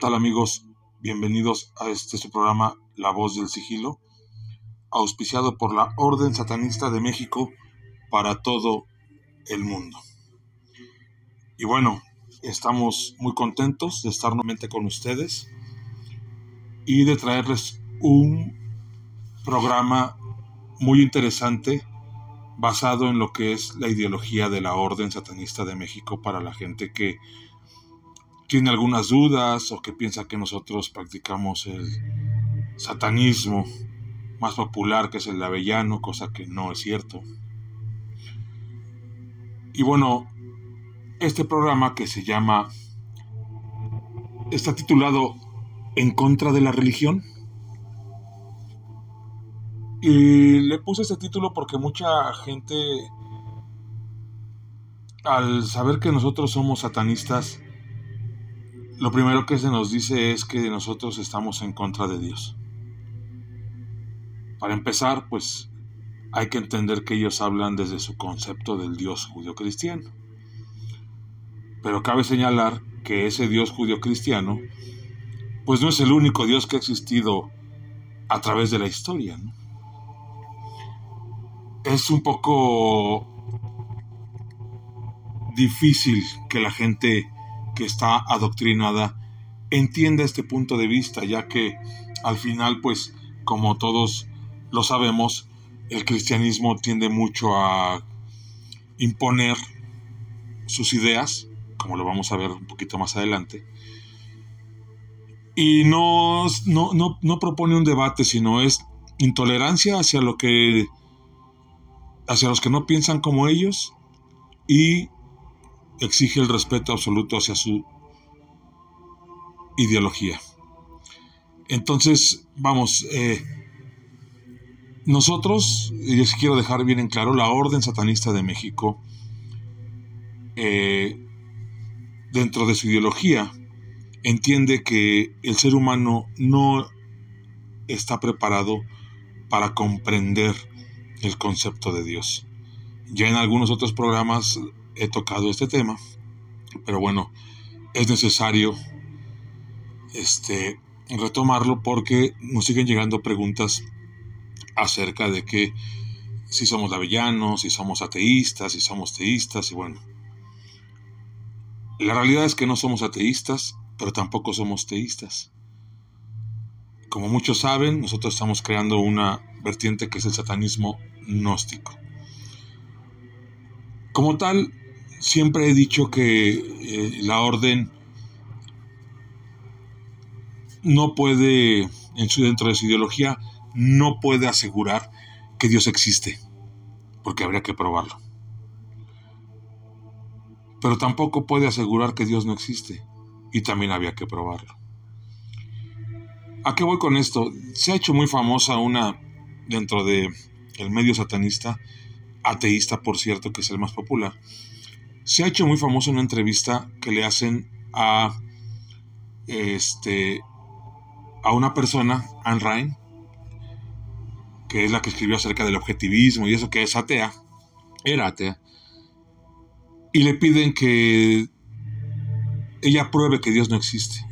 ¿Qué tal amigos? Bienvenidos a este su programa La Voz del Sigilo, auspiciado por la Orden Satanista de México para todo el mundo. Y bueno, estamos muy contentos de estar nuevamente con ustedes y de traerles un programa muy interesante basado en lo que es la ideología de la Orden Satanista de México para la gente que tiene algunas dudas o que piensa que nosotros practicamos el satanismo más popular que es el Avellano, cosa que no es cierto. Y bueno, este programa que se llama, está titulado En contra de la religión. Y le puse este título porque mucha gente, al saber que nosotros somos satanistas, lo primero que se nos dice es que nosotros estamos en contra de Dios. Para empezar, pues hay que entender que ellos hablan desde su concepto del Dios judío-cristiano. Pero cabe señalar que ese Dios judío-cristiano, pues no es el único Dios que ha existido a través de la historia. Es un poco difícil que la gente que está adoctrinada. Entienda este punto de vista, ya que al final, pues, como todos lo sabemos, el cristianismo tiende mucho a imponer sus ideas, como lo vamos a ver un poquito más adelante, y no, no, no, no propone un debate, sino es intolerancia hacia lo que hacia los que no piensan como ellos y exige el respeto absoluto hacia su ideología. Entonces, vamos, eh, nosotros, y les quiero dejar bien en claro, la Orden Satanista de México, eh, dentro de su ideología, entiende que el ser humano no está preparado para comprender el concepto de Dios. Ya en algunos otros programas he tocado este tema, pero bueno, es necesario este, retomarlo porque nos siguen llegando preguntas acerca de que si somos avellanos, si somos ateístas, si somos teístas, y bueno. La realidad es que no somos ateístas, pero tampoco somos teístas. Como muchos saben, nosotros estamos creando una vertiente que es el satanismo gnóstico. Como tal, siempre he dicho que eh, la orden no puede, en su, dentro de su ideología, no puede asegurar que Dios existe, porque habría que probarlo. Pero tampoco puede asegurar que Dios no existe, y también había que probarlo. ¿A qué voy con esto? Se ha hecho muy famosa una dentro de el medio satanista, ateísta por cierto, que es el más popular, se ha hecho muy famoso una entrevista que le hacen a este a una persona, Anne Ryan, que es la que escribió acerca del objetivismo y eso que es atea, era atea, y le piden que ella pruebe que Dios no existe.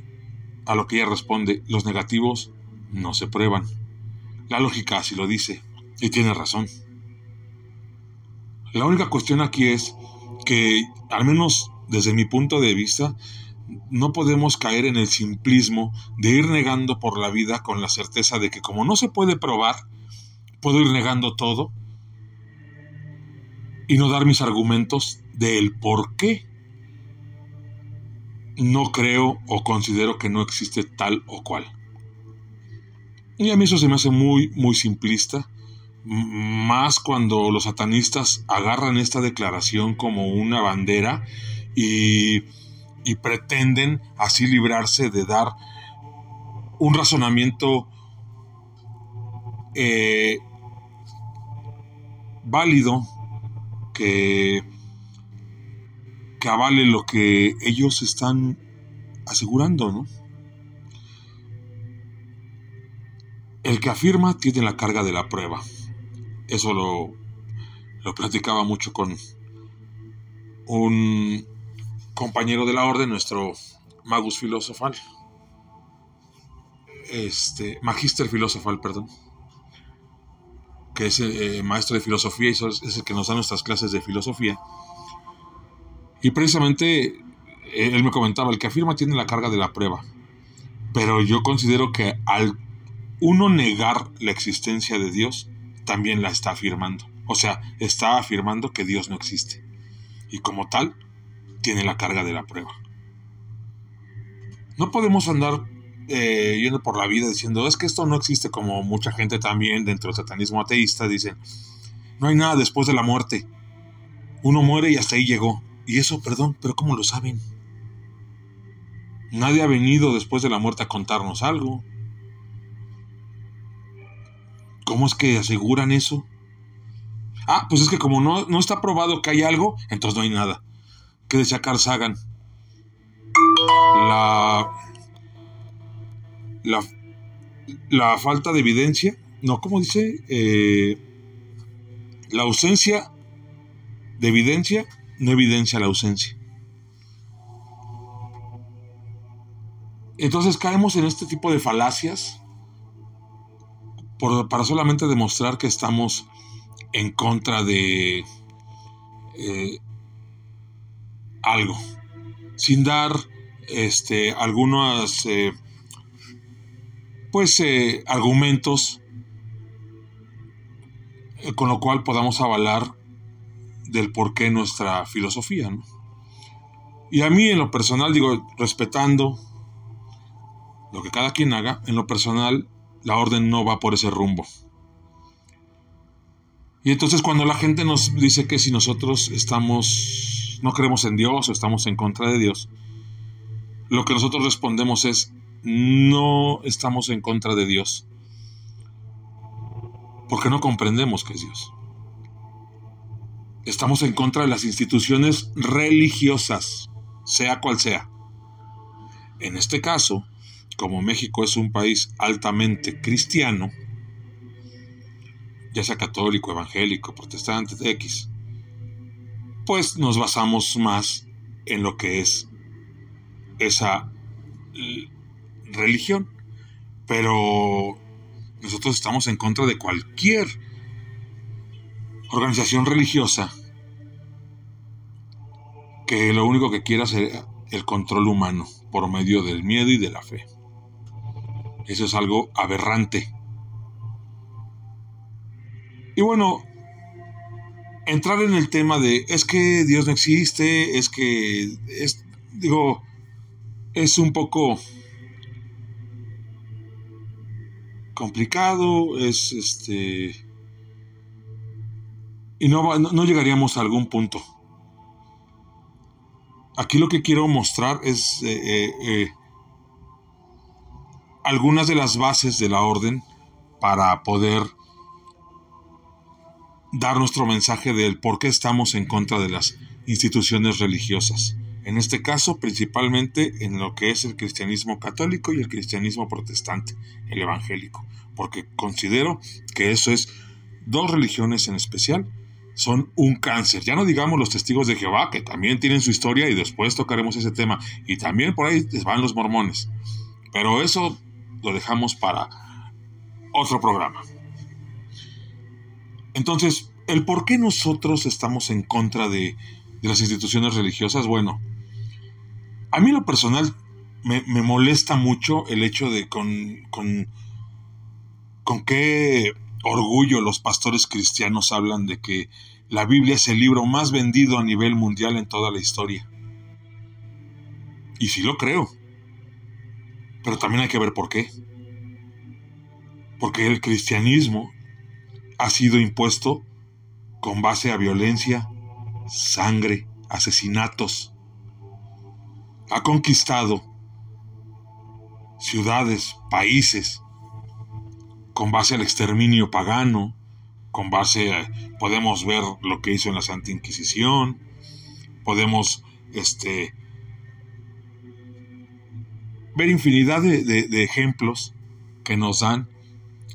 A lo que ella responde, los negativos no se prueban. La lógica así lo dice, y tiene razón. La única cuestión aquí es que, al menos desde mi punto de vista, no podemos caer en el simplismo de ir negando por la vida con la certeza de que como no se puede probar, puedo ir negando todo y no dar mis argumentos del por qué no creo o considero que no existe tal o cual. Y a mí eso se me hace muy, muy simplista más cuando los satanistas agarran esta declaración como una bandera y, pretenden así librarse de dar un razonamiento eh, válido que, que avale lo que ellos están asegurando, ¿no? El que afirma tiene la carga de la prueba. Eso lo, lo platicaba mucho con un compañero de la orden, nuestro magus filosofal, este, Magister Filosofal, perdón, que es eh, maestro de filosofía y es el que nos da nuestras clases de filosofía. Y precisamente eh, él me comentaba, el que afirma tiene la carga de la prueba. Pero yo considero que al uno negar la existencia de Dios, también la está afirmando. O sea, está afirmando que Dios no existe. Y como tal, tiene la carga de la prueba. No podemos andar eh, yendo por la vida diciendo, es que esto no existe como mucha gente también dentro del satanismo ateísta dicen, no hay nada después de la muerte. Uno muere y hasta ahí llegó. Y eso, perdón, pero ¿cómo lo saben? Nadie ha venido después de la muerte a contarnos algo. ¿Cómo es que aseguran eso? Ah, pues es que como no, no está probado que hay algo, entonces no hay nada. ¿Qué decía Carl Sagan? La la, falta de evidencia, no, ¿cómo dice? Eh, la ausencia de evidencia no evidencia la ausencia. Entonces caemos en este tipo de falacias para solamente demostrar que estamos en contra de eh, algo, sin dar este, algunas eh, pues eh, argumentos con lo cual podamos avalar del por qué nuestra filosofía. Y a mí en lo personal, digo, respetando lo que cada quien haga, en lo personal la orden no va por ese rumbo. Y entonces cuando la gente nos dice que si nosotros estamos, no creemos en Dios o estamos en contra de Dios, lo que nosotros respondemos es, no estamos en contra de Dios. Porque no comprendemos que es Dios. Estamos en contra de las instituciones religiosas, sea cual sea. En este caso, como México es un país altamente cristiano, ya sea católico, evangélico, protestante, X, pues nos basamos más en lo que es esa religión, pero nosotros estamos en contra de cualquier organización religiosa que lo único que quiera es el control humano por medio del miedo y de la fe. Eso es algo aberrante. Y bueno, entrar en el tema de es que Dios no existe, es que es digo es un poco complicado, es este... Y no, no, llegaríamos a algún punto. Aquí lo que quiero mostrar es eh, eh, eh, algunas de las bases de la orden para poder dar nuestro mensaje del por qué estamos en contra de las instituciones religiosas. En este caso, principalmente en lo que es el cristianismo católico y el cristianismo protestante, el evangélico, porque considero que eso es dos religiones en especial son un cáncer. Ya no digamos los testigos de Jehová, que también tienen su historia y después tocaremos ese tema. Y también por ahí van los mormones. Pero eso lo dejamos para otro programa. Entonces, el por qué nosotros estamos en contra de, las instituciones religiosas, bueno, a mí lo personal me, molesta mucho el hecho de con, con, con qué orgullo los pastores cristianos hablan de que la Biblia es el libro más vendido a nivel mundial en toda la historia. Y sí lo creo. Pero también hay que ver por qué. Porque el cristianismo ha sido impuesto con base a violencia, sangre, asesinatos, ha conquistado ciudades, países, con base al exterminio pagano, con base a, podemos ver lo que hizo en la Santa Inquisición, podemos este, ver infinidad de, ejemplos que nos dan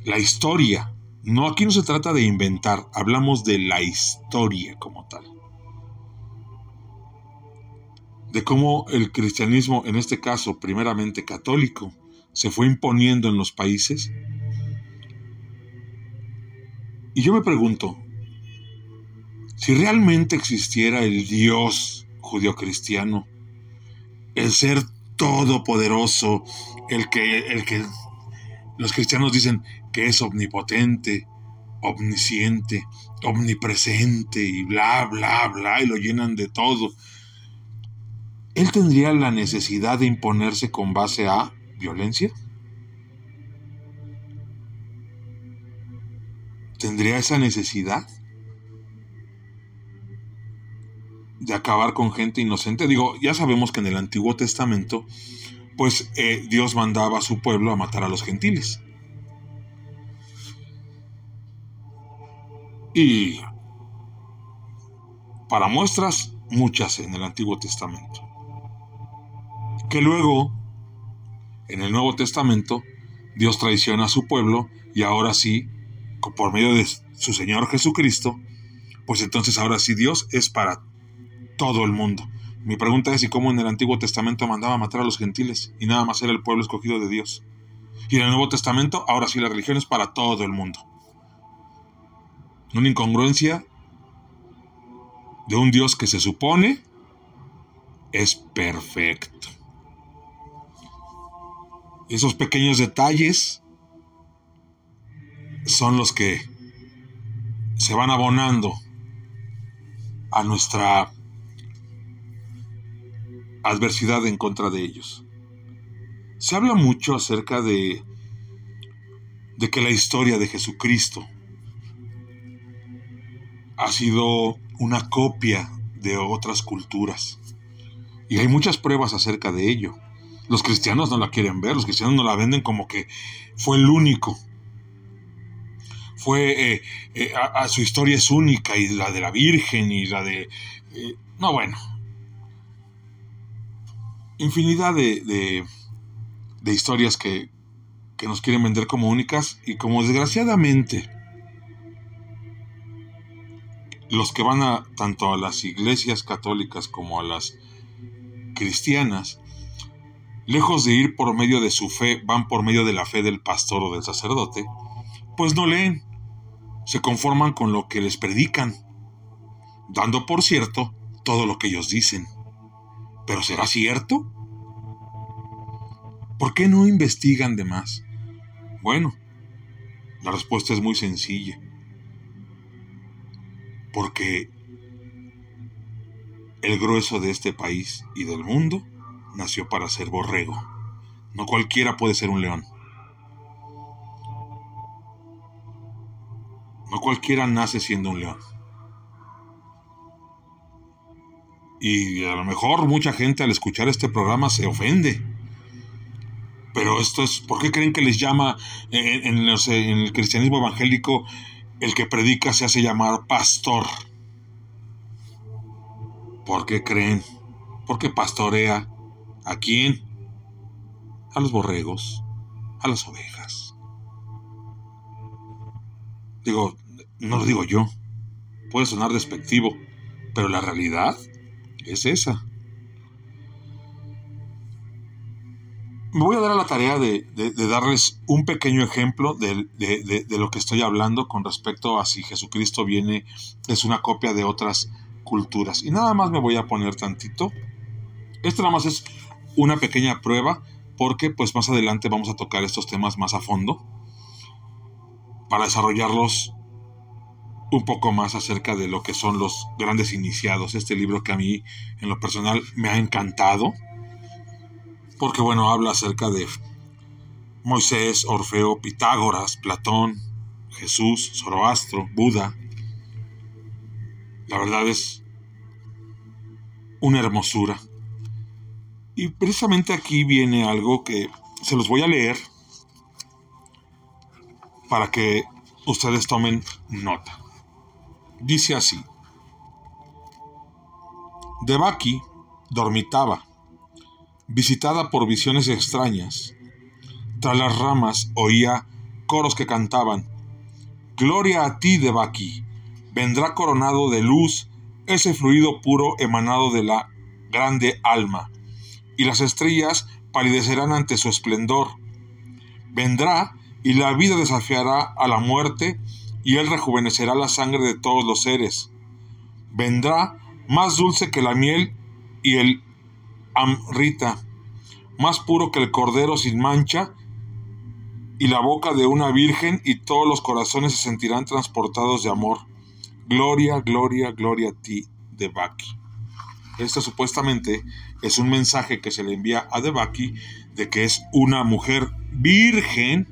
la historia. No, aquí no se trata de inventar, hablamos de la historia como tal de cómo el cristianismo, en este caso primeramente católico, se fue imponiendo en los países. Y yo me pregunto, si realmente existiera el Dios judio-cristiano, el ser todopoderoso, el que, el que los cristianos dicen que es omnipotente, omnisciente, omnipresente y bla, bla, bla, y lo llenan de todo. ¿Él tendría la necesidad de imponerse con base a violencia? ¿Tendría esa necesidad de acabar con gente inocente? Digo, ya sabemos que en el Antiguo Testamento, pues eh, Dios mandaba a su pueblo a matar a los gentiles. Y para muestras, muchas en el Antiguo Testamento. Que luego, en el Nuevo Testamento, Dios traiciona a su pueblo y ahora sí, por medio de su Señor Jesucristo, pues entonces ahora sí Dios es para todo el mundo. Mi pregunta es, ¿y cómo en el Antiguo Testamento mandaba matar a los gentiles y nada más era el pueblo escogido de Dios? Y en el Nuevo Testamento, ahora sí la religión es para todo el mundo una incongruencia de un Dios que se supone es perfecto. Esos pequeños detalles son los que se van abonando a nuestra adversidad en contra de ellos. Se habla mucho acerca de, de que la historia de Jesucristo ha sido una copia de otras culturas. Y hay muchas pruebas acerca de ello. Los cristianos no la quieren ver, los cristianos no la venden como que fue el único. Fue, eh, eh, a, su historia es única y la de la Virgen y la de... Eh, no, bueno. Infinidad de, de, historias que, que nos quieren vender como únicas y como desgraciadamente los que van a tanto a las iglesias católicas como a las cristianas, lejos de ir por medio de su fe, van por medio de la fe del pastor o del sacerdote, pues no leen, se conforman con lo que les predican, dando por cierto todo lo que ellos dicen. ¿Pero será cierto? ¿Por qué no investigan de más? Bueno, la respuesta es muy sencilla porque el grueso de este país y del mundo nació para ser borrego. No cualquiera puede ser un león. No cualquiera nace siendo un león. Y a lo mejor mucha gente al escuchar este programa se ofende. Pero esto es, ¿por qué creen que les llama en, en el cristianismo evangélico el que predica se hace llamar pastor. ¿Por qué creen? Porque pastorea a quién? A los borregos, a las ovejas. Digo, no lo digo yo. Puede sonar despectivo, pero la realidad es esa. Me voy a dar a la tarea de, darles un pequeño ejemplo de, lo que estoy hablando con respecto a si Jesucristo viene, es una copia de otras culturas. Y nada más me voy a poner tantito. Esto nada más es una pequeña prueba porque pues más adelante vamos a tocar estos temas más a fondo para desarrollarlos un poco más acerca de lo que son los grandes iniciados. Este libro que a mí en lo personal me ha encantado porque bueno, habla acerca de Moisés, Orfeo, Pitágoras, Platón, Jesús, Zoroastro, Buda. La verdad es una hermosura. Y precisamente aquí viene algo que se los voy a leer para que ustedes tomen nota. Dice así. Debaki dormitaba visitada por visiones extrañas. Tras las ramas oía coros que cantaban, Gloria a ti, Debaki, vendrá coronado de luz ese fluido puro emanado de la grande alma, y las estrellas palidecerán ante su esplendor, Vendrá y la vida desafiará a la muerte y él rejuvenecerá la sangre de todos los seres. Vendrá más dulce que la miel y el amrita, más puro que el cordero sin mancha y la boca de una virgen y todos los corazones se sentirán transportados de amor. Gloria, gloria, gloria a ti, Debaki. Esto supuestamente es un mensaje que se le envía a Debaki de que es una mujer virgen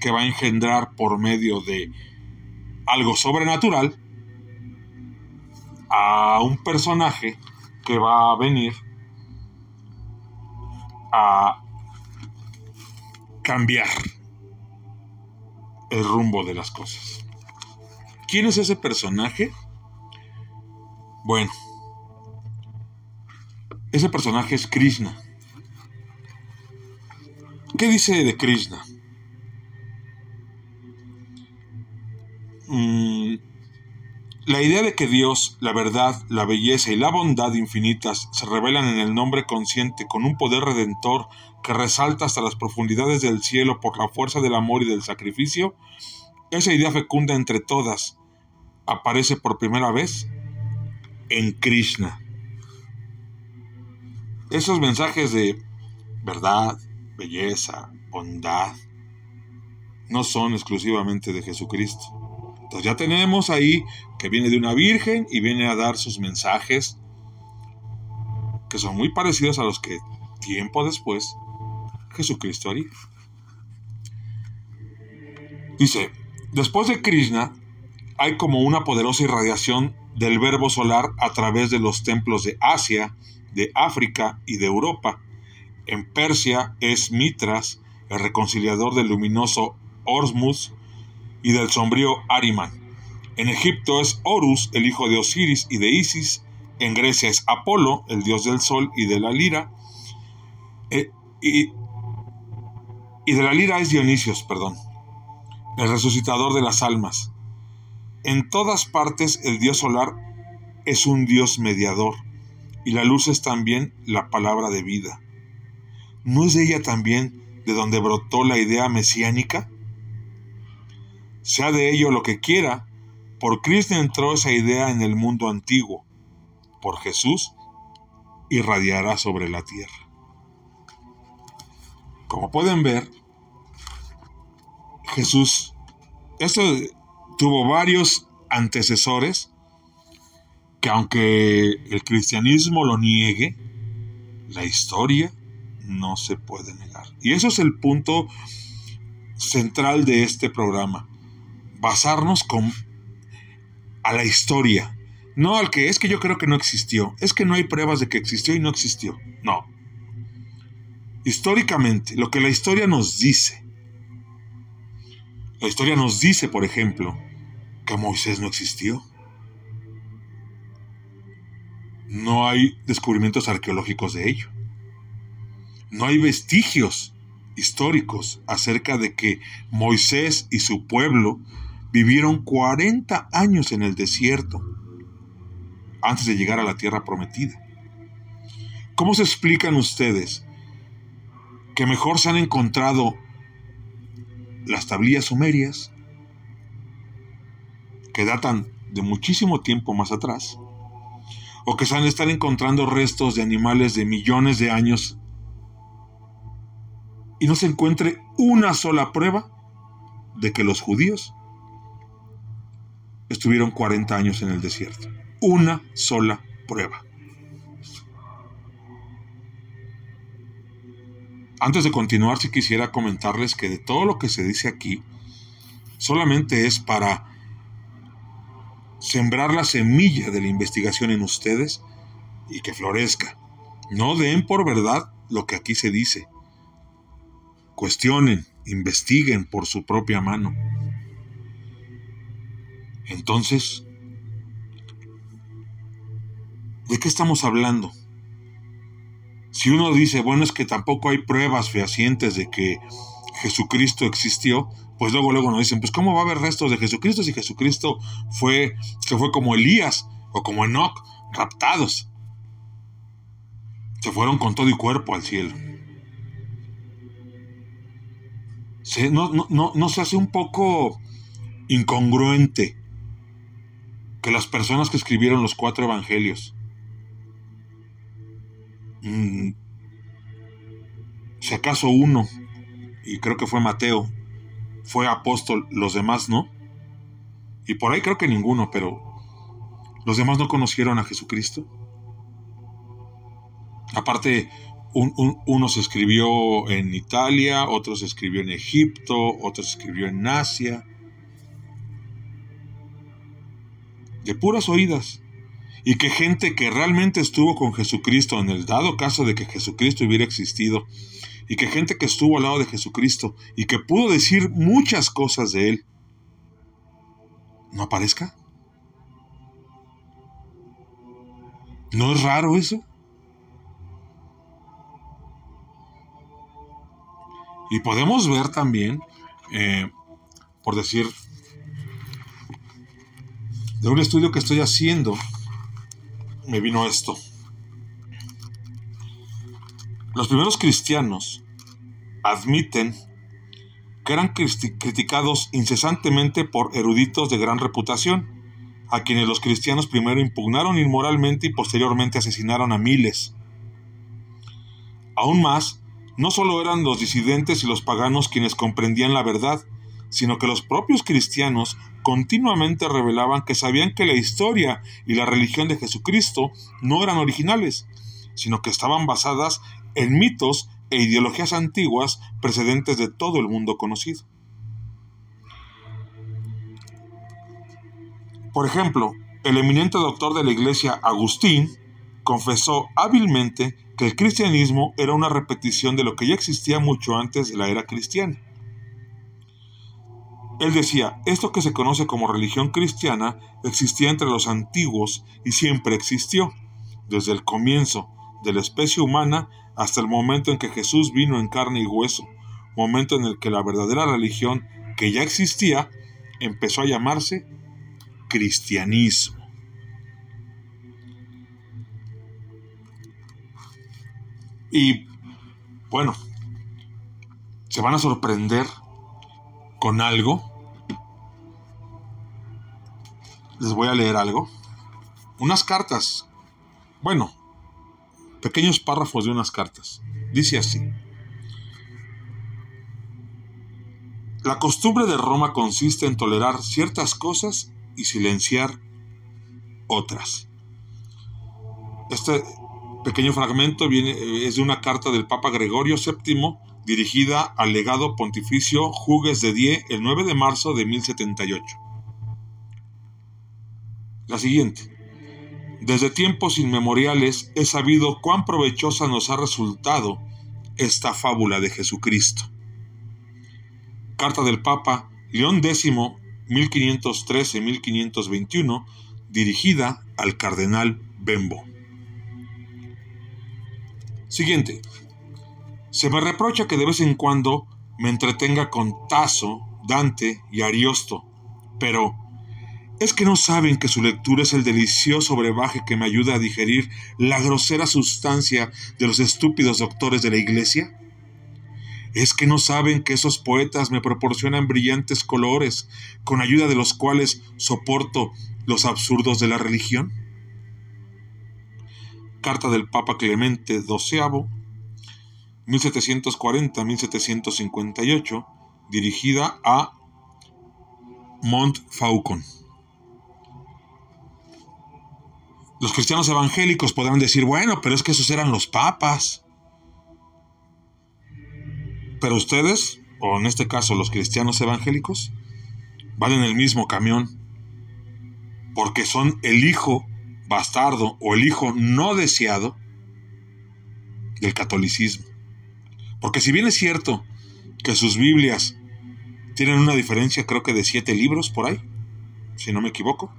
que va a engendrar por medio de algo sobrenatural a un personaje que va a venir a cambiar el rumbo de las cosas. ¿Quién es ese personaje? Bueno, ese personaje es Krishna. ¿Qué dice de Krishna? Mm, la idea de que Dios, la verdad, la belleza y la bondad infinitas se revelan en el nombre consciente con un poder redentor que resalta hasta las profundidades del cielo por la fuerza del amor y del sacrificio, esa idea fecunda entre todas aparece por primera vez en Krishna. Esos mensajes de verdad, belleza, bondad, no son exclusivamente de Jesucristo. Entonces ya tenemos ahí que viene de una virgen y viene a dar sus mensajes que son muy parecidos a los que tiempo después Jesucristo haría. Dice, después de Krishna hay como una poderosa irradiación del verbo solar a través de los templos de Asia, de África y de Europa. En Persia es Mitras, el reconciliador del luminoso Orsmus y del sombrío Ariman. En Egipto es Horus, el hijo de Osiris y de Isis. En Grecia es Apolo, el dios del sol y de la lira. Eh, y y de la lira es Dionisios, perdón, el resucitador de las almas. En todas partes el dios solar es un dios mediador, y la luz es también la palabra de vida. ¿No es ella también de donde brotó la idea mesiánica? Sea de ello lo que quiera, por Cristo entró esa idea en el mundo antiguo, por Jesús irradiará sobre la tierra. Como pueden ver, Jesús, esto tuvo varios antecesores que aunque el cristianismo lo niegue, la historia no se puede negar. Y eso es el punto central de este programa. Basarnos con a la historia, no al que es que yo creo que no existió, es que no hay pruebas de que existió y no existió. No, históricamente, lo que la historia nos dice. La historia nos dice, por ejemplo, que Moisés no existió. No hay descubrimientos arqueológicos de ello. No hay vestigios históricos acerca de que Moisés y su pueblo vivieron 40 años en el desierto antes de llegar a la tierra prometida. ¿Cómo se explican ustedes que mejor se han encontrado las tablillas sumerias, que datan de muchísimo tiempo más atrás, o que se han estar encontrando restos de animales de millones de años y no se encuentre una sola prueba de que los judíos estuvieron 40 años en el desierto. Una sola prueba. Antes de continuar, si quisiera comentarles que de todo lo que se dice aquí, solamente es para sembrar la semilla de la investigación en ustedes y que florezca. No den por verdad lo que aquí se dice. Cuestionen, investiguen por su propia mano. Entonces, ¿de qué estamos hablando? Si uno dice, bueno, es que tampoco hay pruebas fehacientes de que Jesucristo existió, pues luego luego nos dicen, pues ¿cómo va a haber restos de Jesucristo si Jesucristo fue, se fue como Elías o como Enoch, raptados? Se fueron con todo y cuerpo al cielo. no, se hace un poco incongruente que las personas que escribieron los cuatro evangelios, mm, si acaso uno, y creo que fue Mateo, fue apóstol, los demás no, y por ahí creo que ninguno, pero los demás no conocieron a Jesucristo. Aparte, uno se escribió en Italia, otro se escribió en Egipto, otro se escribió en Asia. De puras oídas. Y que gente que realmente estuvo con Jesucristo, en el dado caso de que Jesucristo hubiera existido, y que gente que estuvo al lado de Jesucristo y que pudo decir muchas cosas de él, ¿no aparezca? ¿No es raro eso? Y podemos ver también, eh, por decir, de un estudio que estoy haciendo, me vino esto. Los primeros cristianos admiten que eran criticados incesantemente por eruditos de gran reputación, a quienes los cristianos primero impugnaron inmoralmente y posteriormente asesinaron a miles. Aún más, no solo eran los disidentes y los paganos quienes comprendían la verdad, sino que los propios cristianos continuamente revelaban que sabían que la historia y la religión de Jesucristo no eran originales, sino que estaban basadas en mitos e ideologías antiguas precedentes de todo el mundo conocido. Por ejemplo, el eminente doctor de la Iglesia Agustín confesó hábilmente que el cristianismo era una repetición de lo que ya existía mucho antes de la era cristiana. Él decía, esto que se conoce como religión cristiana existía entre los antiguos y siempre existió, desde el comienzo de la especie humana hasta el momento en que Jesús vino en carne y hueso, momento en el que la verdadera religión que ya existía empezó a llamarse cristianismo. Y bueno, se van a sorprender con algo. Les voy a leer algo. Unas cartas. Bueno, pequeños párrafos de unas cartas. Dice así. La costumbre de Roma consiste en tolerar ciertas cosas y silenciar otras. Este pequeño fragmento viene, es de una carta del Papa Gregorio VII dirigida al legado pontificio Jugues de Die el 9 de marzo de 1078. La siguiente. Desde tiempos inmemoriales he sabido cuán provechosa nos ha resultado esta fábula de Jesucristo. Carta del Papa León X, 1513-1521, dirigida al cardenal Bembo. Siguiente. Se me reprocha que de vez en cuando me entretenga con Tasso, Dante y Ariosto, pero ¿es que no saben que su lectura es el delicioso brebaje que me ayuda a digerir la grosera sustancia de los estúpidos doctores de la Iglesia? ¿Es que no saben que esos poetas me proporcionan brillantes colores con ayuda de los cuales soporto los absurdos de la religión? Carta del Papa Clemente XII, 1740-1758, dirigida a Montfaucon. Los cristianos evangélicos podrán decir, bueno, pero es que esos eran los papas. Pero ustedes, o en este caso los cristianos evangélicos, van en el mismo camión, porque son el hijo bastardo o el hijo no deseado del catolicismo. Porque si bien es cierto que sus Biblias tienen una diferencia creo que de siete libros por ahí, si no me equivoco,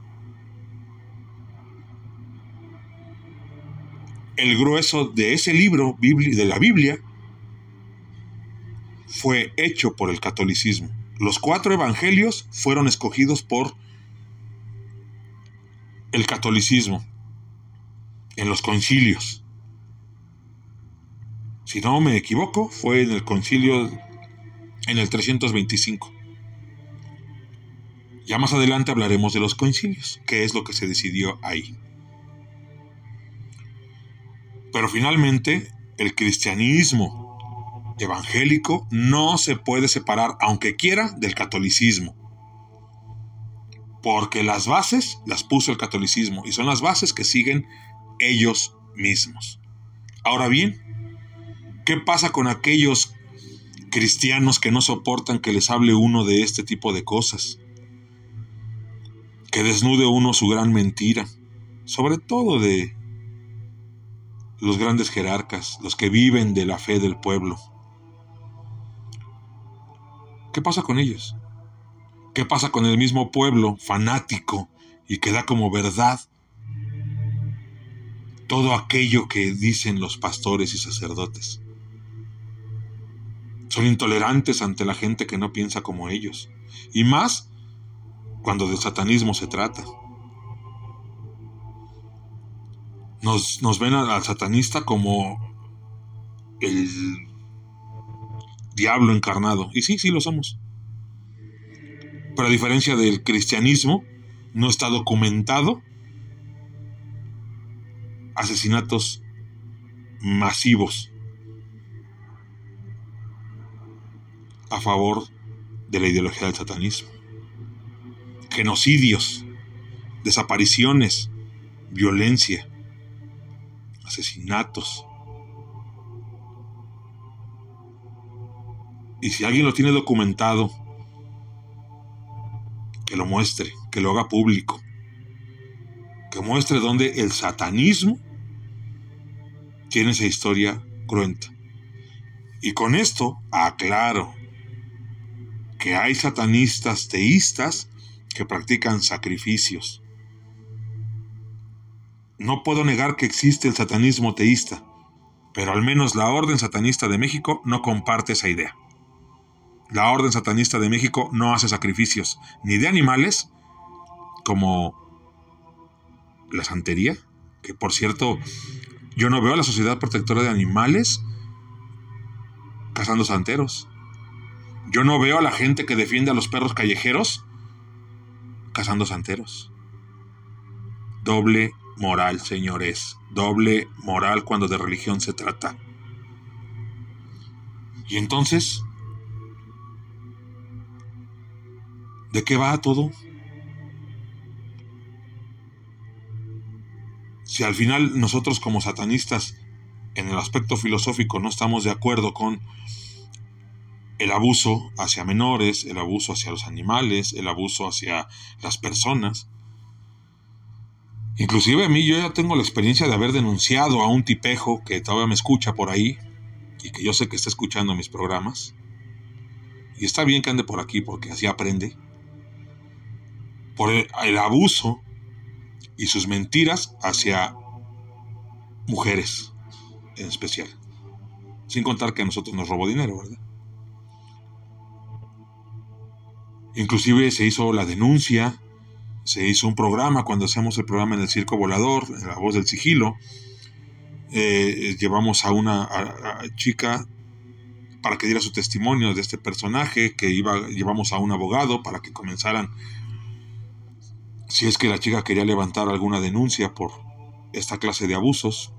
el grueso de ese libro de la Biblia fue hecho por el catolicismo. Los cuatro evangelios fueron escogidos por el catolicismo en los concilios. Si no me equivoco, fue en el concilio en el 325. Ya más adelante hablaremos de los concilios, qué es lo que se decidió ahí. Pero finalmente, el cristianismo evangélico no se puede separar, aunque quiera, del catolicismo. Porque las bases las puso el catolicismo y son las bases que siguen ellos mismos. Ahora bien, ¿qué pasa con aquellos cristianos que no soportan que les hable uno de este tipo de cosas? Que desnude uno su gran mentira, sobre todo de los grandes jerarcas, los que viven de la fe del pueblo. ¿Qué pasa con ellos? ¿Qué pasa con el mismo pueblo fanático y que da como verdad todo aquello que dicen los pastores y sacerdotes? Son intolerantes ante la gente que no piensa como ellos, y más cuando de satanismo se trata. nos, ven al, satanista como el diablo encarnado. Y sí, sí lo somos. Pero a diferencia del cristianismo, no está documentado asesinatos masivos a favor de la ideología del satanismo. Genocidios, desapariciones, violencia asesinatos. Y si alguien lo tiene documentado, que lo muestre, que lo haga público, que muestre dónde el satanismo tiene esa historia cruenta. Y con esto aclaro que hay satanistas teístas que practican sacrificios, no puedo negar que existe el satanismo teísta, pero al menos la Orden Satanista de México no comparte esa idea. La Orden Satanista de México no hace sacrificios ni de animales, como la santería, que por cierto, yo no veo a la Sociedad Protectora de Animales cazando santeros. Yo no veo a la gente que defiende a los perros callejeros cazando santeros. Doble moral, señores, doble moral cuando de religión se trata. Y entonces, ¿de qué va todo? Si al final nosotros como satanistas en el aspecto filosófico no estamos de acuerdo con el abuso hacia menores, el abuso hacia los animales, el abuso hacia las personas, Inclusive a mí yo ya tengo la experiencia de haber denunciado a un tipejo que todavía me escucha por ahí y que yo sé que está escuchando mis programas. Y está bien que ande por aquí porque así aprende. Por el, abuso y sus mentiras hacia mujeres en especial. Sin contar que a nosotros nos robó dinero, ¿verdad? Inclusive se hizo la denuncia se hizo un programa cuando hacemos el programa en el Circo Volador, en La Voz del Sigilo. Eh, llevamos a una chica para que diera su testimonio de este personaje, que iba, llevamos a un abogado para que comenzaran, si es que la chica quería levantar alguna denuncia por esta clase de abusos.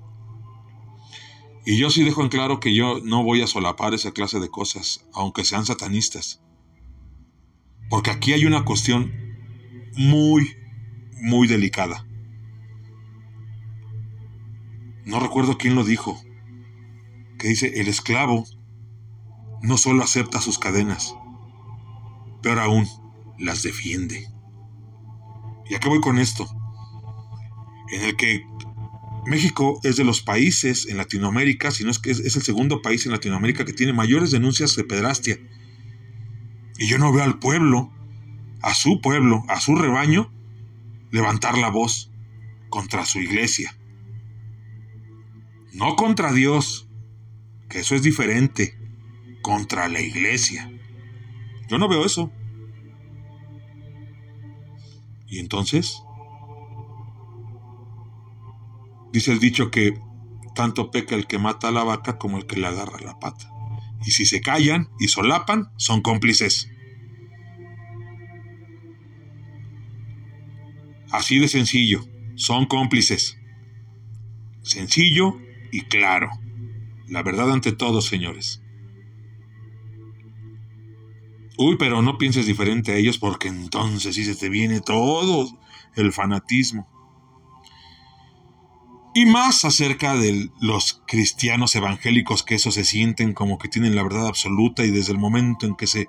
Y yo sí dejo en claro que yo no voy a solapar esa clase de cosas, aunque sean satanistas. Porque aquí hay una cuestión muy, muy delicada. No recuerdo quién lo dijo, que dice, el esclavo no solo acepta sus cadenas, peor aún, las defiende. ¿Y a qué voy con esto? En el que México es de los países en Latinoamérica, si no es que es, el segundo país en Latinoamérica que tiene mayores denuncias de pedrastia. Y yo no veo al pueblo a su pueblo, a su rebaño, levantar la voz contra su iglesia. No contra Dios, que eso es diferente, contra la iglesia. Yo no veo eso. Y entonces, dice el dicho que tanto peca el que mata a la vaca como el que le agarra la pata. Y si se callan y solapan, son cómplices. Así de sencillo, son cómplices. Sencillo y claro. La verdad ante todos, señores. Uy, pero no pienses diferente a ellos porque entonces sí se te viene todo el fanatismo. Y más acerca de los cristianos evangélicos que eso se sienten como que tienen la verdad absoluta y desde el momento en que se,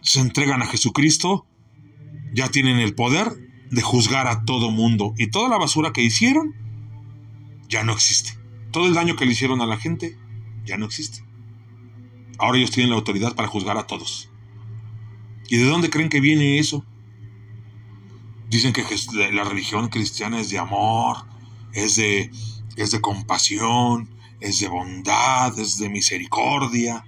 se entregan a Jesucristo, ya tienen el poder de juzgar a todo mundo. Y toda la basura que hicieron ya no existe. Todo el daño que le hicieron a la gente ya no existe. Ahora ellos tienen la autoridad para juzgar a todos. ¿Y de dónde creen que viene eso? Dicen que la religión cristiana es de amor, es de, es de compasión, es de bondad, es de misericordia.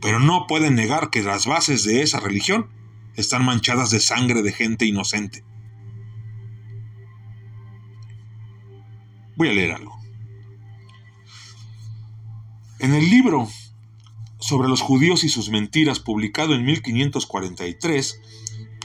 Pero no pueden negar que las bases de esa religión están manchadas de sangre de gente inocente. Voy a leer algo. En el libro sobre los judíos y sus mentiras, publicado en 1543,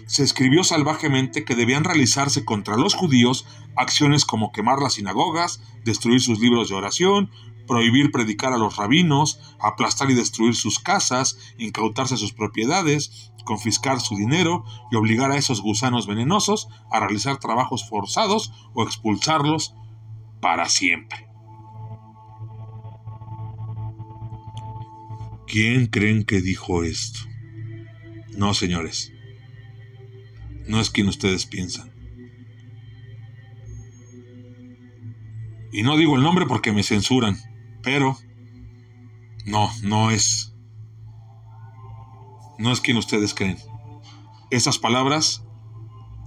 se escribió salvajemente que debían realizarse contra los judíos acciones como quemar las sinagogas, destruir sus libros de oración, prohibir predicar a los rabinos, aplastar y destruir sus casas, incautarse sus propiedades, confiscar su dinero y obligar a esos gusanos venenosos a realizar trabajos forzados o expulsarlos para siempre. ¿Quién creen que dijo esto? No, señores no es quien ustedes piensan. Y no digo el nombre porque me censuran, pero no, no es. No es quien ustedes creen. Esas palabras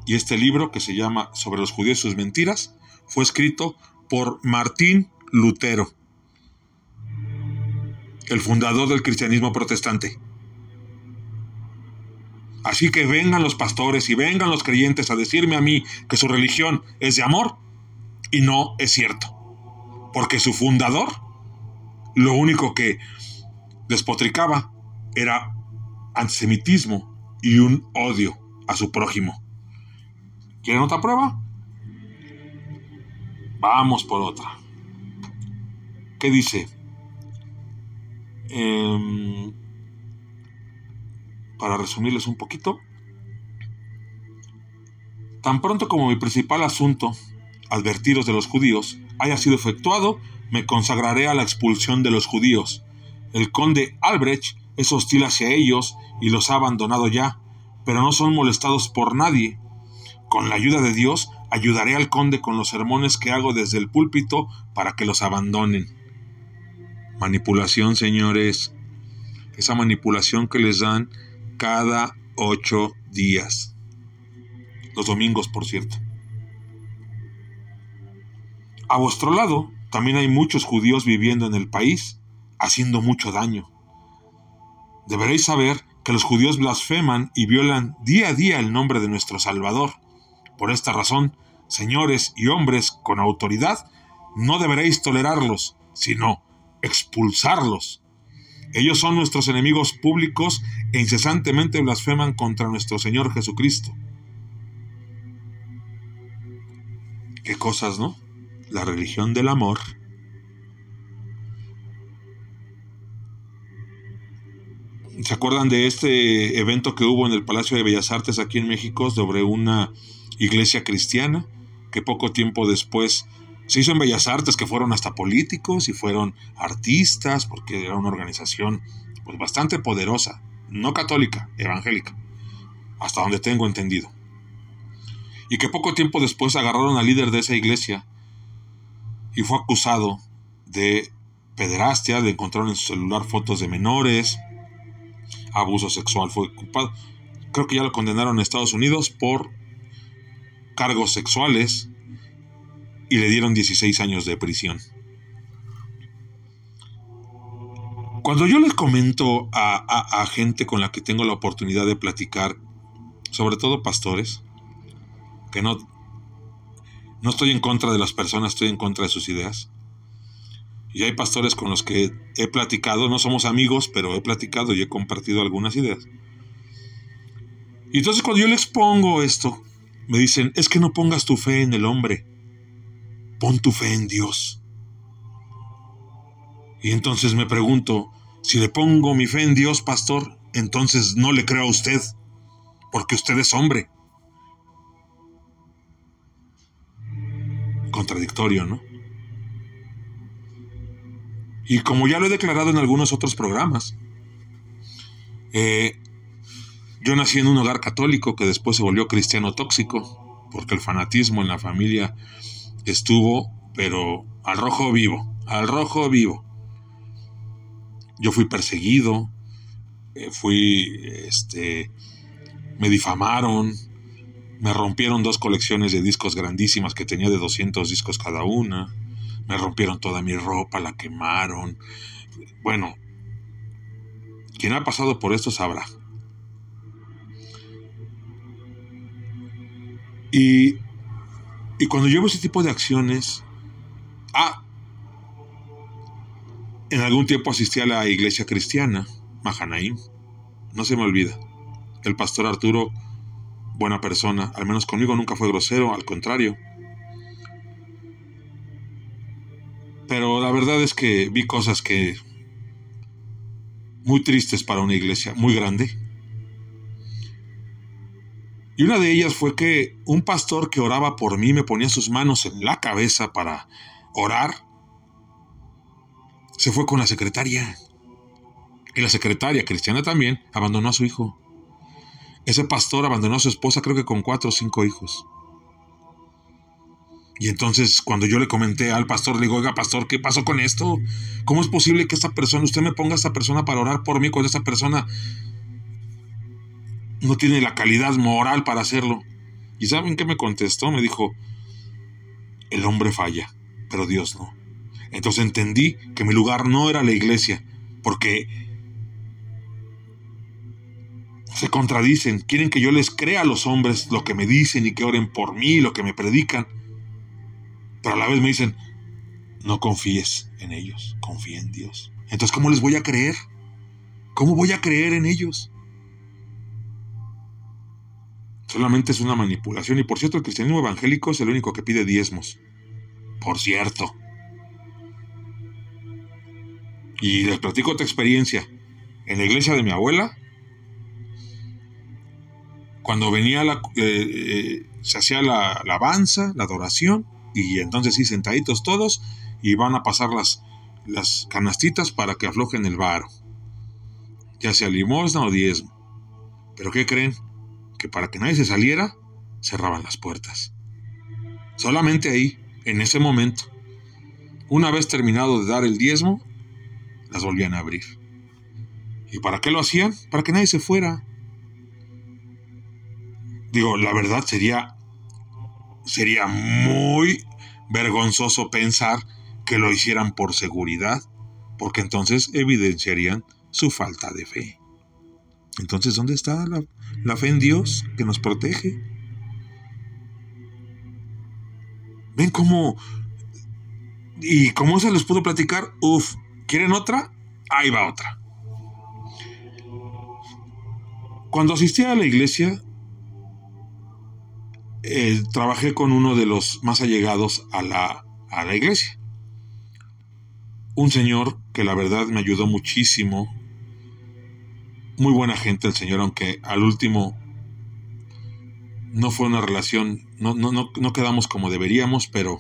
y este libro que se llama Sobre los judíos y sus mentiras fue escrito por Martín Lutero, el fundador del cristianismo protestante. Así que vengan los pastores y vengan los creyentes a decirme a mí que su religión es de amor y no es cierto. Porque su fundador lo único que despotricaba era antisemitismo y un odio a su prójimo. ¿Quieren otra prueba? Vamos por otra. ¿Qué dice? Eh, para resumirles un poquito, tan pronto como mi principal asunto, advertiros de los judíos, haya sido efectuado, me consagraré a la expulsión de los judíos. El conde Albrecht es hostil hacia ellos y los ha abandonado ya, pero no son molestados por nadie. Con la ayuda de Dios, ayudaré al conde con los sermones que hago desde el púlpito para que los abandonen. Manipulación, señores. Esa manipulación que les dan cada ocho días. Los domingos, por cierto. A vuestro lado, también hay muchos judíos viviendo en el país, haciendo mucho daño. Deberéis saber que los judíos blasfeman y violan día a día el nombre de nuestro Salvador. Por esta razón, señores y hombres con autoridad, no deberéis tolerarlos, sino expulsarlos. Ellos son nuestros enemigos públicos e incesantemente blasfeman contra nuestro Señor Jesucristo. Qué cosas, ¿no? La religión del amor. ¿Se acuerdan de este evento que hubo en el Palacio de Bellas Artes aquí en México sobre una iglesia cristiana que poco tiempo después se hizo en Bellas Artes, que fueron hasta políticos y fueron artistas, porque era una organización pues, bastante poderosa, no católica, evangélica, hasta donde tengo entendido. Y que poco tiempo después agarraron al líder de esa iglesia y fue acusado de pederastia, de encontrar en su celular fotos de menores, abuso sexual, fue culpado. Creo que ya lo condenaron en Estados Unidos por cargos sexuales y le dieron 16 años de prisión. Cuando yo les comento a, gente con la que tengo la oportunidad de platicar, sobre todo pastores, que no, no estoy en contra de las personas, estoy en contra de sus ideas, Y hay pastores con los que he platicado, no somos amigos, pero he platicado y he compartido algunas ideas. Y entonces cuando yo les pongo esto, me dicen, es que no pongas tu fe en el hombre, pon tu fe en Dios. Y entonces me pregunto, si le pongo mi fe en Dios, pastor, entonces no le creo a usted, porque usted es hombre. Contradictorio, ¿no? Y como ya lo he declarado en algunos otros programas, eh, yo nací en un hogar católico que después se volvió cristiano tóxico, porque el fanatismo en la familia estuvo, pero al rojo vivo, al rojo vivo. Yo fui perseguido, eh, fui, este, me difamaron, me rompieron dos colecciones de discos grandísimas que tenía de 200 discos cada una me rompieron toda mi ropa, la quemaron. Bueno, quien ha pasado por esto sabrá. Y, y cuando veo ese tipo de acciones, ah, en algún tiempo asistí a la iglesia cristiana, Mahanaim, no se me olvida. El pastor Arturo, buena persona, al menos conmigo nunca fue grosero, al contrario, Pero la verdad es que vi cosas que muy tristes para una iglesia muy grande. Y una de ellas fue que un pastor que oraba por mí me ponía sus manos en la cabeza para orar. Se fue con la secretaria. Y la secretaria, cristiana también, abandonó a su hijo. Ese pastor abandonó a su esposa creo que con cuatro o cinco hijos. Y entonces cuando yo le comenté al pastor, le digo, oiga, pastor, ¿qué pasó con esto? ¿Cómo es posible que esta persona, usted me ponga a esta persona para orar por mí cuando esta persona no tiene la calidad moral para hacerlo? ¿Y saben qué me contestó? Me dijo, el hombre falla, pero Dios no. Entonces entendí que mi lugar no era la iglesia, porque se contradicen, quieren que yo les crea a los hombres lo que me dicen y que oren por mí, lo que me predican pero a la vez me dicen, no confíes en ellos, confía en Dios. Entonces, ¿cómo les voy a creer? ¿Cómo voy a creer en ellos? Solamente es una manipulación. Y por cierto, el cristianismo evangélico es el único que pide diezmos. Por cierto. Y les platico otra experiencia. En la iglesia de mi abuela, cuando venía la, eh, eh, se hacía la alabanza, la adoración, y entonces sí, sentaditos todos y van a pasar las, las canastitas para que aflojen el varo. Ya sea limosna o diezmo. Pero ¿qué creen? Que para que nadie se saliera, cerraban las puertas. Solamente ahí, en ese momento. Una vez terminado de dar el diezmo, las volvían a abrir. ¿Y para qué lo hacían? Para que nadie se fuera. Digo, la verdad sería sería muy vergonzoso pensar que lo hicieran por seguridad, porque entonces evidenciarían su falta de fe. Entonces, ¿dónde está la, fe en Dios que nos protege? ¿Ven cómo... Y cómo se les pudo platicar? Uf, ¿quieren otra? Ahí va otra. Cuando asistía a la iglesia, eh, trabajé con uno de los más allegados a la, a la iglesia. Un señor que la verdad me ayudó muchísimo. Muy buena gente el señor, aunque al último no fue una relación, no, no, no, no quedamos como deberíamos, pero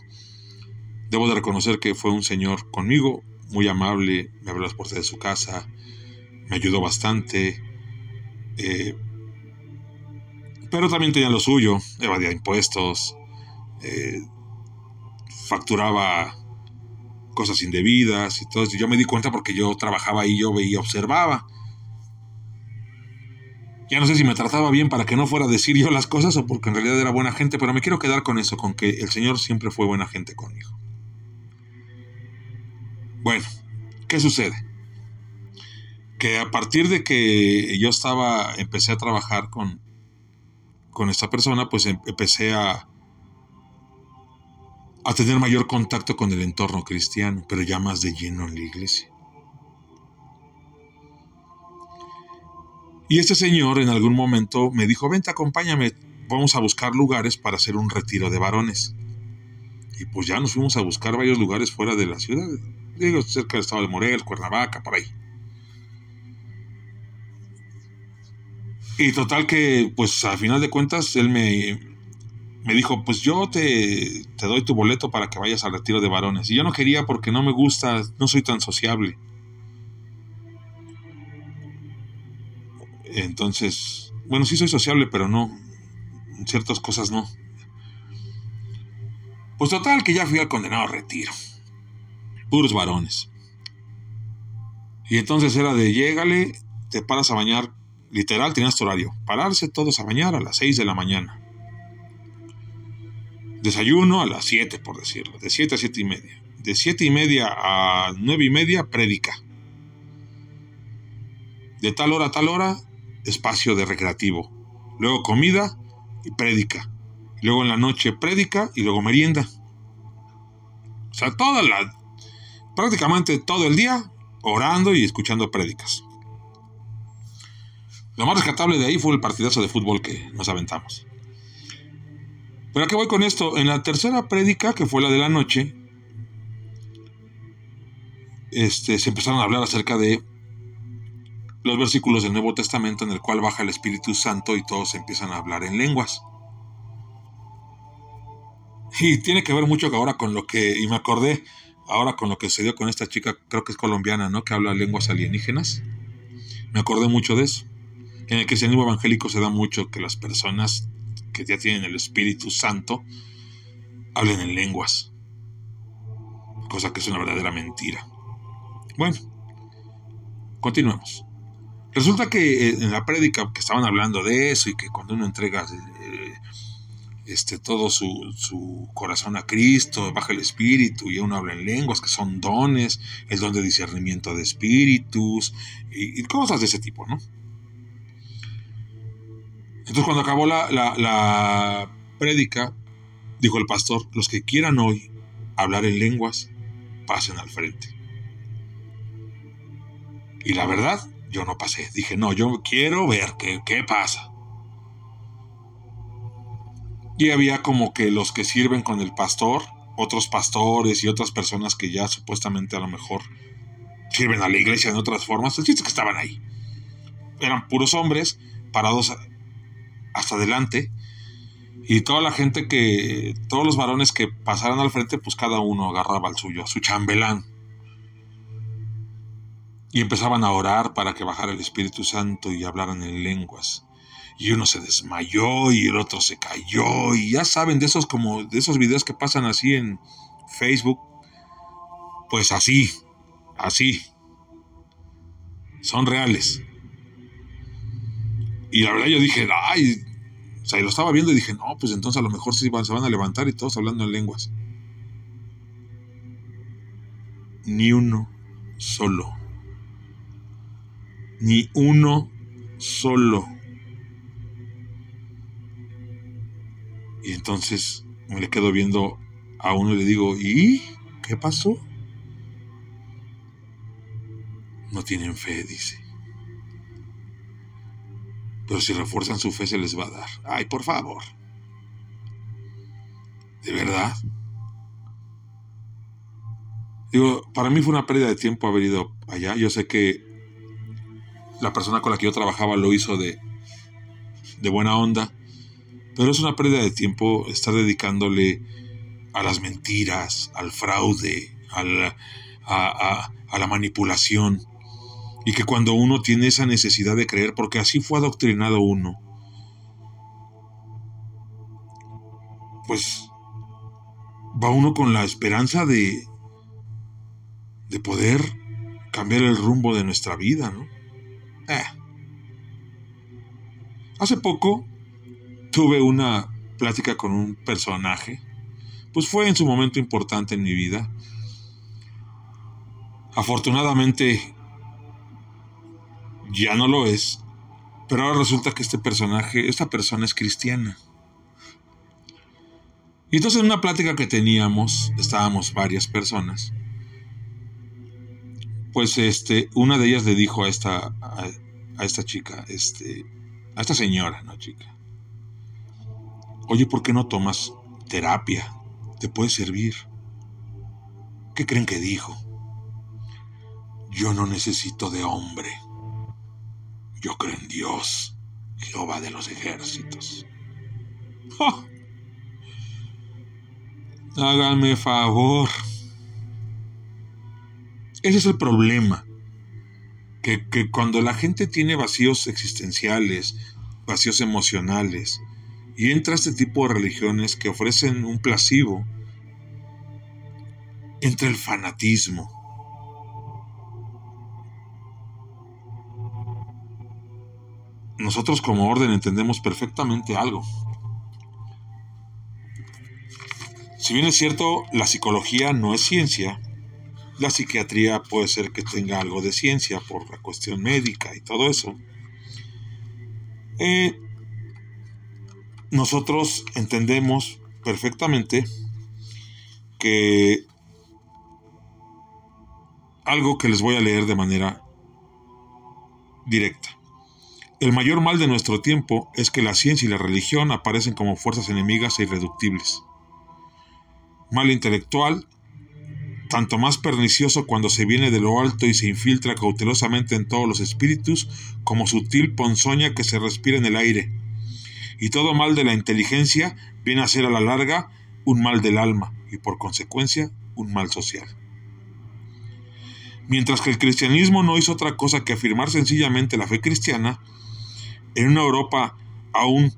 debo de reconocer que fue un señor conmigo, muy amable, me abrió las puertas de su casa, me ayudó bastante. Eh, pero también tenía lo suyo, evadía impuestos, eh, facturaba cosas indebidas y todo eso. Yo me di cuenta porque yo trabajaba ahí, yo veía, observaba. Ya no sé si me trataba bien para que no fuera a decir yo las cosas o porque en realidad era buena gente, pero me quiero quedar con eso, con que el Señor siempre fue buena gente conmigo. Bueno, ¿qué sucede? Que a partir de que yo estaba, empecé a trabajar con, con esta persona, pues em, empecé a, a tener mayor contacto con el entorno cristiano, pero ya más de lleno en la iglesia. Y este señor en algún momento me dijo, vente, acompáñame, vamos a buscar lugares para hacer un retiro de varones. Y pues ya nos fuimos a buscar varios lugares fuera de la ciudad, digo, cerca del estado de Morel, Cuernavaca, por ahí. Y total que, pues a final de cuentas, él me, me dijo, pues yo te, te doy tu boleto para que vayas al retiro de varones. Y yo no quería porque no me gusta, no soy tan sociable. Entonces, bueno, sí soy sociable, pero no. Ciertas cosas no. Pues total, que ya fui al condenado retiro. Puros varones. Y entonces era de llégale, te paras a bañar. Literal, tenías tu horario. Pararse todos a bañar a las 6 de la mañana. Desayuno a las 7, por decirlo. De 7 a 7 y media. De 7 y media a 9 y media, prédica. De tal hora a tal hora, espacio de recreativo. Luego comida y prédica. Luego en la noche prédica y luego merienda. O sea, toda la, prácticamente todo el día orando y escuchando prédicas. Lo más rescatable de ahí fue el partidazo de fútbol que nos aventamos. Pero aquí voy con esto. En la tercera prédica, que fue la de la noche, este, se empezaron a hablar acerca de los versículos del Nuevo Testamento en el cual baja el Espíritu Santo y todos empiezan a hablar en lenguas. Y tiene que ver mucho ahora con lo que, y me acordé ahora con lo que sucedió con esta chica, creo que es colombiana, ¿no? Que habla lenguas alienígenas. Me acordé mucho de eso. En el cristianismo evangélico se da mucho que las personas que ya tienen el Espíritu Santo hablen en lenguas. Cosa que es una verdadera mentira. Bueno, continuemos. Resulta que eh, en la prédica que estaban hablando de eso y que cuando uno entrega eh, este, todo su, corazón a Cristo, baja el espíritu y uno habla en lenguas que son dones, el don de discernimiento de espíritus y, cosas de ese tipo, ¿no? Entonces cuando acabó la, la, la prédica, dijo el pastor, los que quieran hoy hablar en lenguas, pasen al frente. Y la verdad, yo no pasé. Dije, no, yo quiero ver qué, qué pasa. Y había como que los que sirven con el pastor, otros pastores y otras personas que ya supuestamente a lo mejor sirven a la iglesia en otras formas. El chiste que estaban ahí. Eran puros hombres parados hasta adelante. Y toda la gente que, todos los varones que pasaran al frente, pues cada uno agarraba el suyo, su chambelán y empezaban a orar para que bajara el Espíritu Santo y hablaran en lenguas. Y uno se desmayó y el otro se cayó y ya saben de esos como de esos videos que pasan así en Facebook. Pues así, así. Son reales. Y la verdad yo dije, ay, o sea, y lo estaba viendo y dije, no, pues entonces a lo mejor sí se van a levantar y todos hablando en lenguas. Ni uno solo ni uno solo. Y entonces me le quedo viendo a uno y le digo, ¿y qué pasó? No tienen fe, dice. Pero si refuerzan su fe se les va a dar. Ay, por favor. ¿De verdad? Digo, para mí fue una pérdida de tiempo haber ido allá. Yo sé que la persona con la que yo trabajaba lo hizo de, de buena onda, pero es una pérdida de tiempo estar dedicándole a las mentiras, al fraude, a la, a, la manipulación. Y que cuando uno tiene esa necesidad de creer, porque así fue adoctrinado uno, pues va uno con la esperanza de, de poder cambiar el rumbo de nuestra vida, ¿no? Eh. Hace poco tuve una plática con un personaje, pues fue en su momento importante en mi vida. Afortunadamente ya no lo es, pero ahora resulta que este personaje, esta persona es cristiana. Y entonces en una plática que teníamos, estábamos varias personas, pues este, una de ellas le dijo a esta, a, esta chica, este, a esta señora, no chica, oye, ¿por qué no tomas terapia? Te puede servir. ¿Qué creen que dijo? Yo no necesito de hombre. Yo creo en Dios, Jehová de los ejércitos. Háganme favor. Ese es el problema. Que, que, cuando la gente tiene vacíos existenciales, vacíos emocionales, y entra este tipo de religiones que ofrecen un placebo, entra el fanatismo. Nosotros como orden entendemos perfectamente algo. Si bien es cierto, la psicología no es ciencia, la psiquiatría puede ser que tenga algo de ciencia por la cuestión médica y todo eso. Eh, nosotros entendemos perfectamente que algo que les voy a leer de manera directa. El mayor mal de nuestro tiempo es que la ciencia y la religión aparecen como fuerzas enemigas e irreductibles. Mal intelectual tanto más pernicioso cuando se viene de lo alto y se infiltra cautelosamente en todos los espíritus, como sutil ponzoña que se respira en el aire. Y todo mal de la inteligencia viene a ser a la larga un mal del alma y por consecuencia un mal social. Mientras que el cristianismo no hizo otra cosa que afirmar sencillamente la fe cristiana, en una Europa aún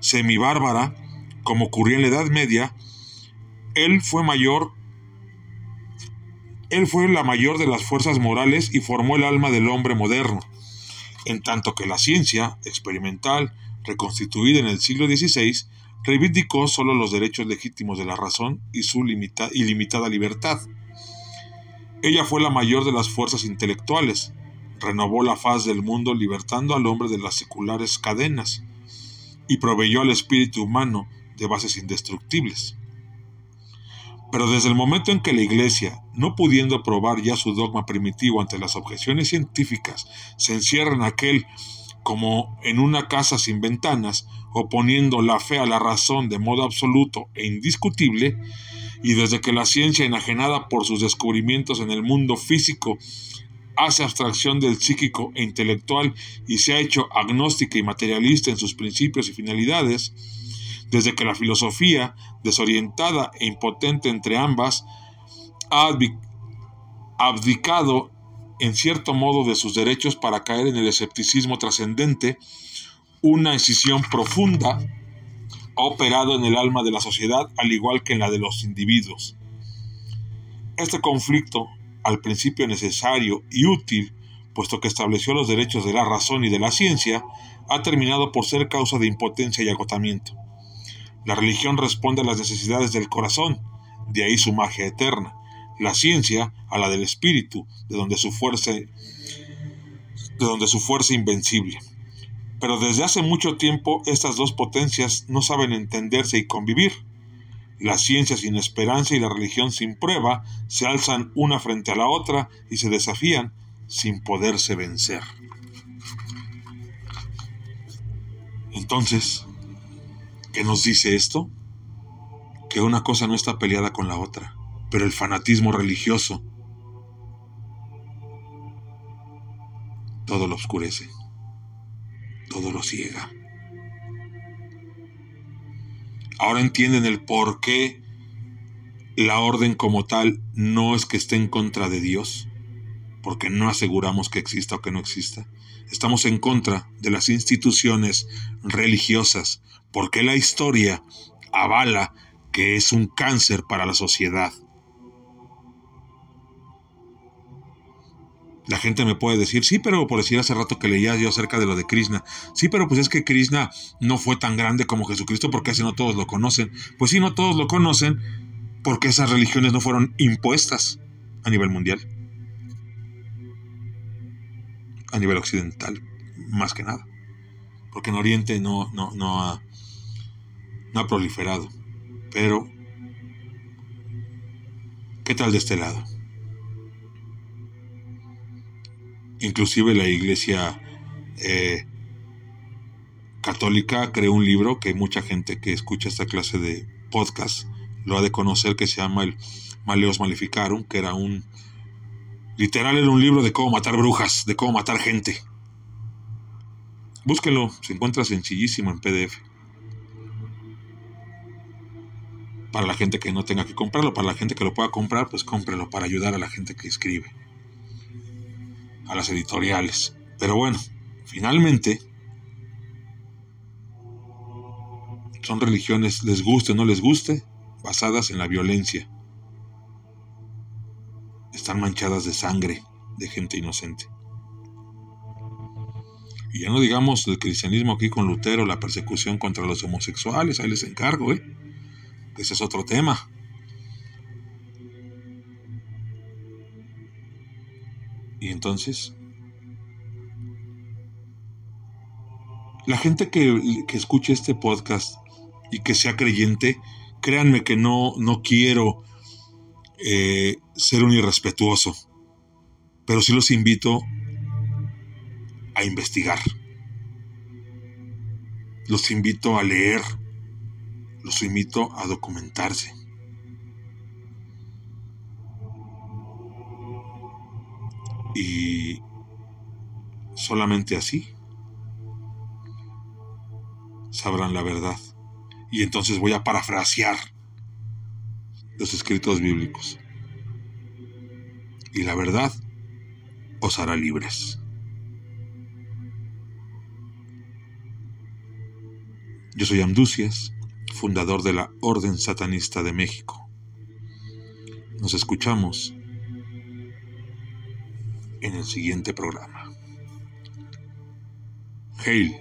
semibárbara, como ocurría en la Edad Media, él fue mayor él fue la mayor de las fuerzas morales y formó el alma del hombre moderno, en tanto que la ciencia experimental, reconstituida en el siglo XVI, reivindicó solo los derechos legítimos de la razón y su ilimitada libertad. Ella fue la mayor de las fuerzas intelectuales, renovó la faz del mundo libertando al hombre de las seculares cadenas y proveyó al espíritu humano de bases indestructibles. Pero desde el momento en que la Iglesia, no pudiendo probar ya su dogma primitivo ante las objeciones científicas, se encierra en aquel como en una casa sin ventanas, oponiendo la fe a la razón de modo absoluto e indiscutible, y desde que la ciencia enajenada por sus descubrimientos en el mundo físico hace abstracción del psíquico e intelectual y se ha hecho agnóstica y materialista en sus principios y finalidades, desde que la filosofía, desorientada e impotente entre ambas, ha abdicado en cierto modo de sus derechos para caer en el escepticismo trascendente, una escisión profunda ha operado en el alma de la sociedad al igual que en la de los individuos. Este conflicto, al principio necesario y útil, puesto que estableció los derechos de la razón y de la ciencia, ha terminado por ser causa de impotencia y agotamiento. La religión responde a las necesidades del corazón, de ahí su magia eterna. La ciencia a la del espíritu, de donde su fuerza de donde su fuerza invencible. Pero desde hace mucho tiempo estas dos potencias no saben entenderse y convivir. La ciencia sin esperanza y la religión sin prueba se alzan una frente a la otra y se desafían sin poderse vencer. Entonces, ¿Qué nos dice esto? Que una cosa no está peleada con la otra, pero el fanatismo religioso todo lo oscurece, todo lo ciega. Ahora entienden el por qué la orden como tal no es que esté en contra de Dios, porque no aseguramos que exista o que no exista. Estamos en contra de las instituciones religiosas, porque la historia avala que es un cáncer para la sociedad. La gente me puede decir, sí, pero por decir hace rato que leía yo acerca de lo de Krishna. Sí, pero pues es que Krishna no fue tan grande como Jesucristo porque así no todos lo conocen. Pues sí, no todos lo conocen porque esas religiones no fueron impuestas a nivel mundial a nivel occidental, más que nada. Porque en Oriente no, no, no, ha, no ha proliferado. Pero ¿Qué tal de este lado? Inclusive la iglesia eh, católica creó un libro que mucha gente que escucha esta clase de podcast lo ha de conocer que se llama el Maleos Maleficarum, que era un literal era un libro de cómo matar brujas, de cómo matar gente. Búsquelo, se encuentra sencillísimo en PDF. Para la gente que no tenga que comprarlo, para la gente que lo pueda comprar, pues cómprelo para ayudar a la gente que escribe, a las editoriales. Pero bueno, finalmente, son religiones, les guste o no les guste, basadas en la violencia. Están manchadas de sangre de gente inocente. Y ya no digamos el cristianismo aquí con Lutero, la persecución contra los homosexuales, ahí les encargo, ¿eh? Ese es otro tema. Y entonces, la gente que, que, escuche este podcast y que sea creyente, créanme que no, no quiero eh, ser un irrespetuoso, pero sí los invito a investigar. Los invito a leer, los invito a documentarse. Y solamente así sabrán la verdad. Y entonces voy a parafrasear los escritos bíblicos. Y la verdad os hará libres. Yo soy Amducias, fundador de la Orden Satanista de México. Nos escuchamos en el siguiente programa. Hail.